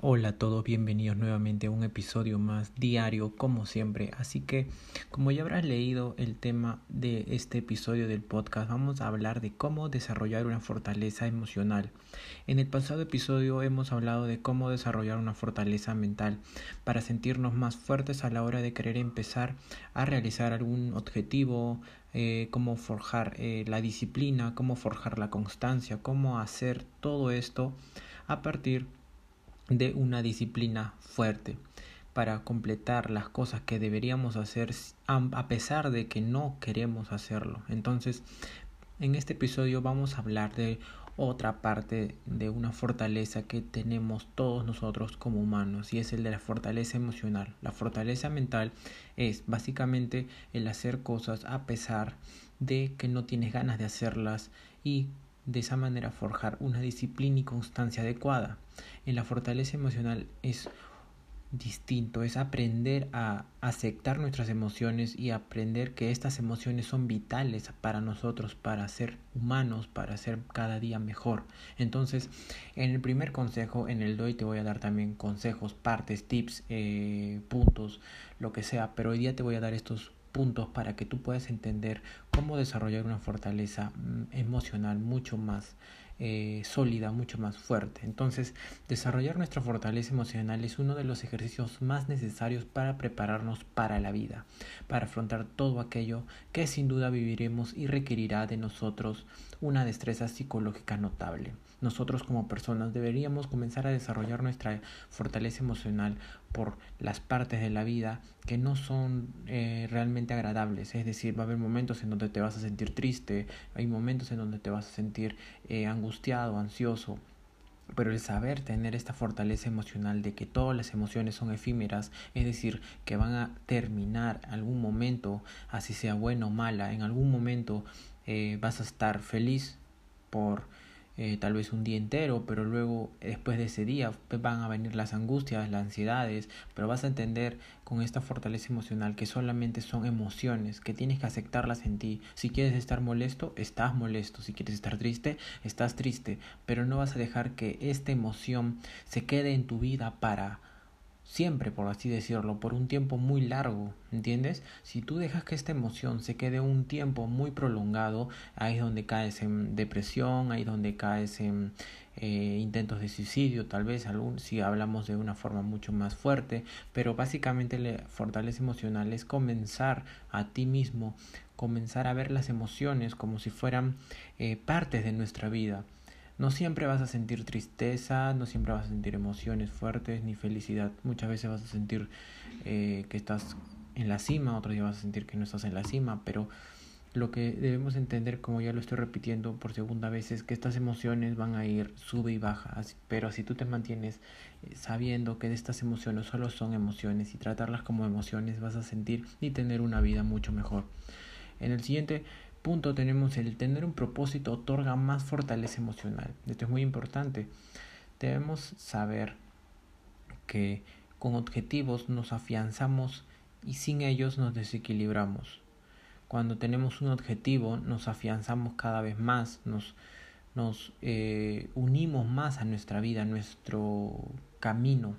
Hola a todos, bienvenidos nuevamente a un episodio más diario como siempre. Así que como ya habrás leído el tema de este episodio del podcast, vamos a hablar de cómo desarrollar una fortaleza emocional. En el pasado episodio hemos hablado de cómo desarrollar una fortaleza mental para sentirnos más fuertes a la hora de querer empezar a realizar algún objetivo, eh, cómo forjar eh, la disciplina, cómo forjar la constancia, cómo hacer todo esto a partir de de una disciplina fuerte para completar las cosas que deberíamos hacer a pesar de que no queremos hacerlo. Entonces, en este episodio vamos a hablar de otra parte de una fortaleza que tenemos todos nosotros como humanos y es el de la fortaleza emocional. La fortaleza mental es básicamente el hacer cosas a pesar de que no tienes ganas de hacerlas y de esa manera forjar una disciplina y constancia adecuada. En la fortaleza emocional es distinto, es aprender a aceptar nuestras emociones y aprender que estas emociones son vitales para nosotros, para ser humanos, para ser cada día mejor. Entonces, en el primer consejo, en el doy te voy a dar también consejos, partes, tips, eh, puntos, lo que sea, pero hoy día te voy a dar estos puntos para que tú puedas entender cómo desarrollar una fortaleza mm, emocional mucho más eh, sólida, mucho más fuerte. Entonces, desarrollar nuestra fortaleza emocional es uno de los ejercicios más necesarios para prepararnos para la vida, para afrontar todo aquello que sin duda viviremos y requerirá de nosotros una destreza psicológica notable. Nosotros como personas deberíamos comenzar a desarrollar nuestra fortaleza emocional por las partes de la vida que no son eh, realmente agradables. Es decir, va a haber momentos en donde te vas a sentir triste, hay momentos en donde te vas a sentir eh, angustiado, ansioso. Pero el saber tener esta fortaleza emocional de que todas las emociones son efímeras, es decir, que van a terminar algún momento, así sea buena o mala, en algún momento eh, vas a estar feliz por eh, tal vez un día entero, pero luego después de ese día van a venir las angustias, las ansiedades, pero vas a entender con esta fortaleza emocional que solamente son emociones, que tienes que aceptarlas en ti. Si quieres estar molesto, estás molesto, si quieres estar triste, estás triste, pero no vas a dejar que esta emoción se quede en tu vida para siempre, por así decirlo, por un tiempo muy largo, ¿entiendes? Si tú dejas que esta emoción se quede un tiempo muy prolongado, ahí es donde caes en depresión, ahí es donde caes en eh, intentos de suicidio, tal vez algún, si hablamos de una forma mucho más fuerte, pero básicamente la fortaleza emocional es comenzar a ti mismo, comenzar a ver las emociones como si fueran eh, partes de nuestra vida. No siempre vas a sentir tristeza, no siempre vas a sentir emociones fuertes ni felicidad. Muchas veces vas a sentir eh, que estás en la cima, otro día vas a sentir que no estás en la cima, pero lo que debemos entender, como ya lo estoy repitiendo por segunda vez, es que estas emociones van a ir sube y baja, pero si tú te mantienes eh, sabiendo que estas emociones solo son emociones y tratarlas como emociones, vas a sentir y tener una vida mucho mejor. En el siguiente punto tenemos el tener un propósito otorga más fortaleza emocional. Esto es muy importante. Debemos saber que con objetivos nos afianzamos y sin ellos nos desequilibramos. Cuando tenemos un objetivo nos afianzamos cada vez más, nos, nos eh, unimos más a nuestra vida, a nuestro camino.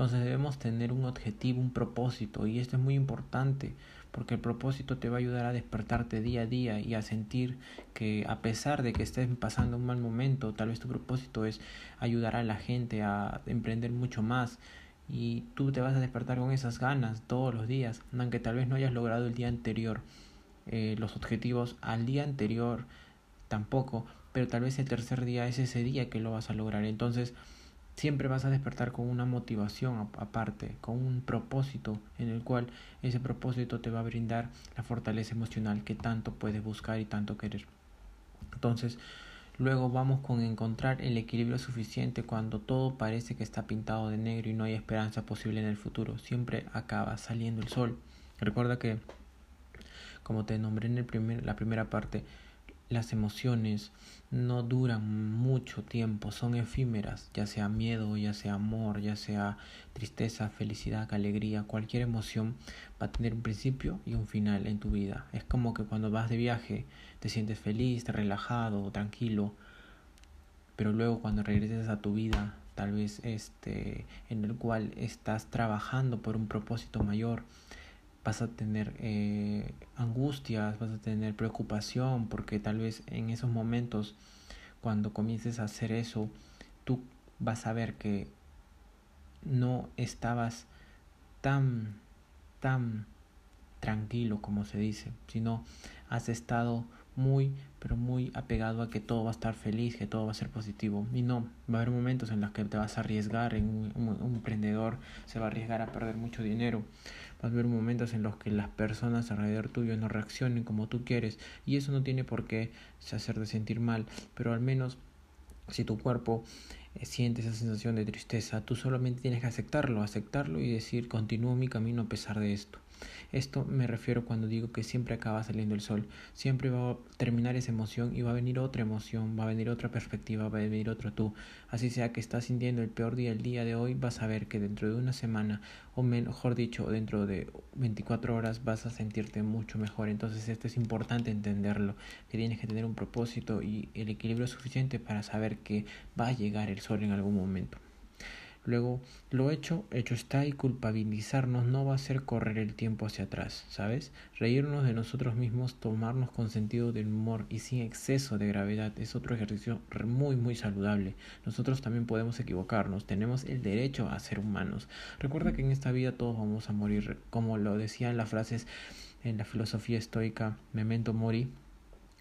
Entonces debemos tener un objetivo, un propósito y esto es muy importante porque el propósito te va a ayudar a despertarte día a día y a sentir que a pesar de que estés pasando un mal momento, tal vez tu propósito es ayudar a la gente a emprender mucho más y tú te vas a despertar con esas ganas todos los días, aunque tal vez no hayas logrado el día anterior eh, los objetivos al día anterior tampoco, pero tal vez el tercer día es ese día que lo vas a lograr. Entonces, siempre vas a despertar con una motivación aparte, con un propósito en el cual ese propósito te va a brindar la fortaleza emocional que tanto puedes buscar y tanto querer. Entonces, luego vamos con encontrar el equilibrio suficiente cuando todo parece que está pintado de negro y no hay esperanza posible en el futuro. Siempre acaba saliendo el sol. Recuerda que, como te nombré en el primer, la primera parte, las emociones no duran mucho tiempo, son efímeras, ya sea miedo, ya sea amor, ya sea tristeza, felicidad, alegría, cualquier emoción va a tener un principio y un final en tu vida. Es como que cuando vas de viaje te sientes feliz, relajado, tranquilo, pero luego cuando regreses a tu vida tal vez este en el cual estás trabajando por un propósito mayor vas a tener eh, angustias vas a tener preocupación porque tal vez en esos momentos cuando comiences a hacer eso tú vas a ver que no estabas tan tan tranquilo como se dice sino has estado muy, pero muy apegado a que todo va a estar feliz, que todo va a ser positivo. Y no, va a haber momentos en los que te vas a arriesgar, en un, emprendedor se va a arriesgar a perder mucho dinero. Va a haber momentos en los que las personas alrededor tuyo no reaccionen como tú quieres. Y eso no tiene por qué hacerte sentir mal, pero al menos si tu cuerpo eh, siente esa sensación de tristeza, tú solamente tienes que aceptarlo, aceptarlo y decir continúo mi camino a pesar de esto. Esto me refiero cuando digo que siempre acaba saliendo el sol, siempre va a terminar esa emoción y va a venir otra emoción, va a venir otra perspectiva, va a venir otro tú. Así sea que estás sintiendo el peor día el día de hoy, vas a ver que dentro de una semana, o mejor dicho, dentro de 24 horas vas a sentirte mucho mejor. Entonces esto es importante entenderlo, que tienes que tener un propósito y el equilibrio suficiente para saber que va a llegar el sol en algún momento. Luego, lo hecho, hecho está y culpabilizarnos no va a hacer correr el tiempo hacia atrás, ¿sabes? Reírnos de nosotros mismos, tomarnos con sentido del humor y sin exceso de gravedad es otro ejercicio muy, muy saludable. Nosotros también podemos equivocarnos, tenemos el derecho a ser humanos. Recuerda que en esta vida todos vamos a morir, como lo decían las frases en la filosofía estoica, memento mori,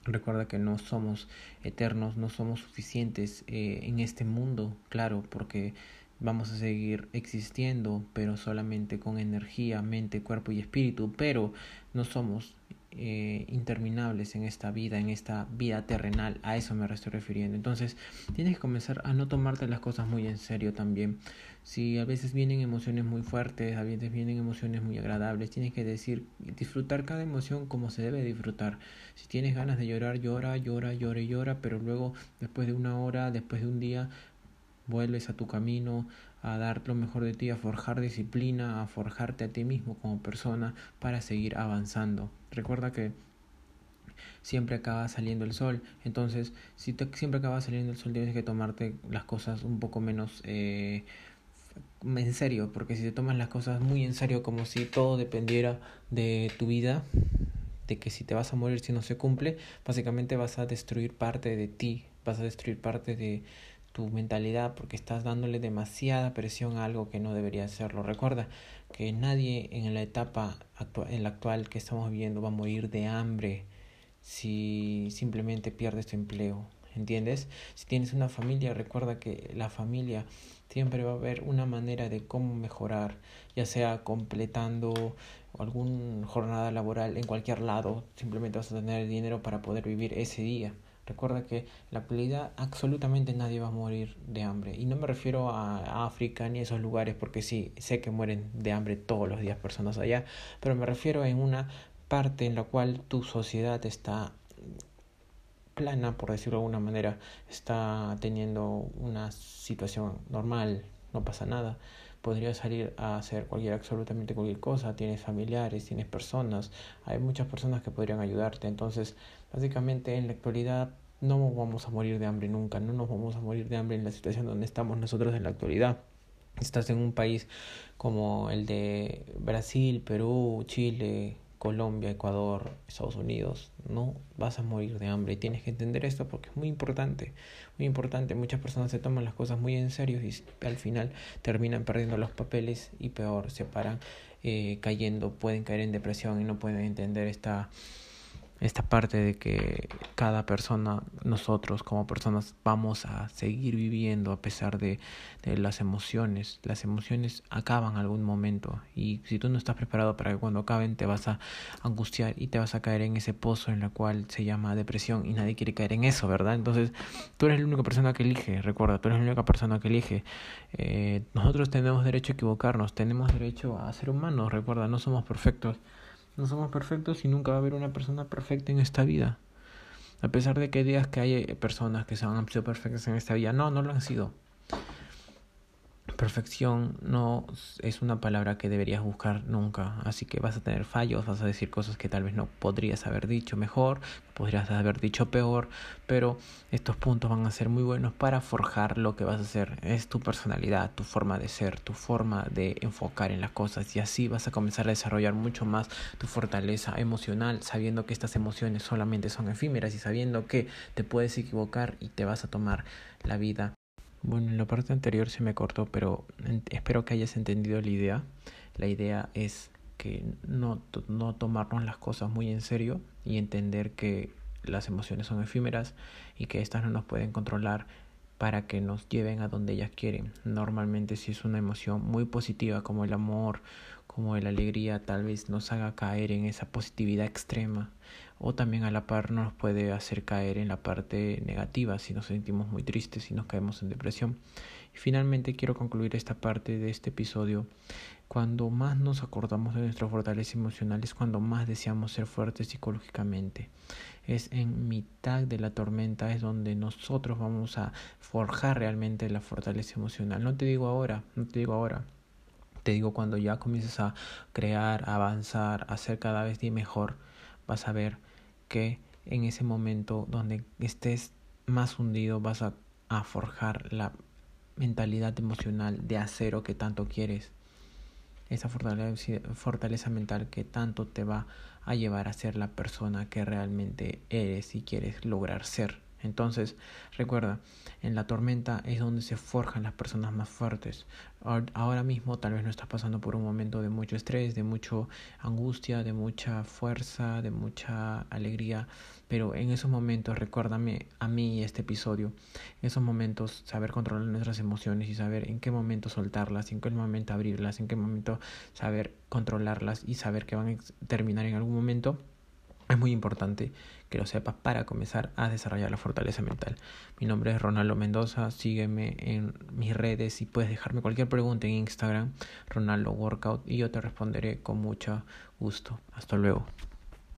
Recuerda que no somos eternos, no somos suficientes eh, en este mundo, claro, porque vamos a seguir existiendo, pero solamente con energía, mente, cuerpo y espíritu, pero no somos eh, interminables en esta vida, en esta vida terrenal, a eso me estoy refiriendo. Entonces, tienes que comenzar a no tomarte las cosas muy en serio también. Si a veces vienen emociones muy fuertes, a veces vienen emociones muy agradables, tienes que decir, disfrutar cada emoción como se debe disfrutar. Si tienes ganas de llorar, llora, llora, llora y llora, pero luego, después de una hora, después de un día, vuelves a tu camino, a dar lo mejor de ti, a forjar disciplina, a forjarte a ti mismo como persona para seguir avanzando. Recuerda que siempre acaba saliendo el sol, entonces si siempre acaba saliendo el sol tienes que tomarte las cosas un poco menos eh, en serio, porque si te tomas las cosas muy en serio como si todo dependiera de tu vida, de que si te vas a morir si no se cumple, básicamente vas a destruir parte de ti, vas a destruir parte de, tu mentalidad porque estás dándole demasiada presión a algo que no debería hacerlo. Recuerda que nadie en la etapa actual, en la actual que estamos viviendo va a morir de hambre si simplemente pierdes tu empleo. ¿Entiendes? Si tienes una familia, recuerda que la familia siempre va a haber una manera de cómo mejorar, ya sea completando alguna jornada laboral en cualquier lado, simplemente vas a tener el dinero para poder vivir ese día. Recuerda que la actualidad absolutamente nadie va a morir de hambre. Y no me refiero a África ni a esos lugares, porque sí, sé que mueren de hambre todos los días personas allá, pero me refiero en una parte en la cual tu sociedad está plana, por decirlo de alguna manera, está teniendo una situación normal, no pasa nada. Podrías salir a hacer cualquier, absolutamente cualquier cosa, tienes familiares, tienes personas, hay muchas personas que podrían ayudarte. Entonces, básicamente en la actualidad no vamos a morir de hambre nunca, no nos vamos a morir de hambre en la situación donde estamos nosotros en la actualidad. Estás en un país como el de Brasil, Perú, Chile, Colombia, Ecuador, Estados Unidos, no vas a morir de hambre. Y tienes que entender esto porque es muy importante, muy importante. Muchas personas se toman las cosas muy en serio y al final terminan perdiendo los papeles y peor, se paran eh, cayendo, pueden caer en depresión y no pueden entender esta esta parte de que cada persona, nosotros como personas, vamos a seguir viviendo a pesar de, de, las emociones. Las emociones acaban algún momento y si tú no estás preparado para que cuando acaben te vas a angustiar y te vas a caer en ese pozo en la cual se llama depresión y nadie quiere caer en eso, ¿verdad? Entonces tú eres la única persona que elige, recuerda, tú eres la única persona que elige. Eh, nosotros tenemos derecho a equivocarnos, tenemos derecho a ser humanos, recuerda, no somos perfectos. No somos perfectos y nunca va a haber una persona perfecta en esta vida. A pesar de que digas que hay personas que han sido perfectas en esta vida, no, no lo han sido. Perfección no es una palabra que deberías buscar nunca, así que vas a tener fallos, vas a decir cosas que tal vez no podrías haber dicho mejor, podrías haber dicho peor, pero estos puntos van a ser muy buenos para forjar lo que vas a hacer. Es tu personalidad, tu forma de ser, tu forma de enfocar en las cosas y así vas a comenzar a desarrollar mucho más tu fortaleza emocional, sabiendo que estas emociones solamente son efímeras y sabiendo que te puedes equivocar y te vas a tomar la vida bueno, en la parte anterior se me cortó, pero espero que hayas entendido la idea. La idea es que no, no tomarnos las cosas muy en serio y entender que las emociones son efímeras y que éstas no nos pueden controlar para que nos lleven a donde ellas quieren. Normalmente si es una emoción muy positiva como el amor, como la alegría, tal vez nos haga caer en esa positividad extrema o también a la par nos puede hacer caer en la parte negativa si nos sentimos muy tristes y nos caemos en depresión. Y finalmente quiero concluir esta parte de este episodio. Cuando más nos acordamos de nuestra fortaleza emocional es cuando más deseamos ser fuertes psicológicamente. Es en mitad de la tormenta es donde nosotros vamos a forjar realmente la fortaleza emocional. No te digo ahora, no te digo ahora. Te digo cuando ya comiences a crear, a avanzar, a ser cada vez mejor, vas a ver que en ese momento donde estés más hundido vas a, forjar la mentalidad emocional de acero que tanto quieres. Esa fortaleza mental que tanto te va a llevar a ser la persona que realmente eres y quieres lograr ser. Entonces, recuerda, en la tormenta es donde se forjan las personas más fuertes. Ahora mismo tal vez no estás pasando por un momento de mucho estrés, de mucha angustia, de mucha fuerza, de mucha alegría, pero en esos momentos, recuérdame a mí este episodio, en esos momentos saber controlar nuestras emociones y saber en qué momento soltarlas, en qué momento abrirlas, en qué momento saber controlarlas y saber que van a terminar en algún momento es muy importante que lo sepas para comenzar a desarrollar la fortaleza mental. Mi nombre es Ronaldo Mendoza, sígueme en mis redes y puedes dejarme cualquier pregunta en Instagram, Ronaldo Workout, y yo te responderé con mucho gusto. Hasta luego.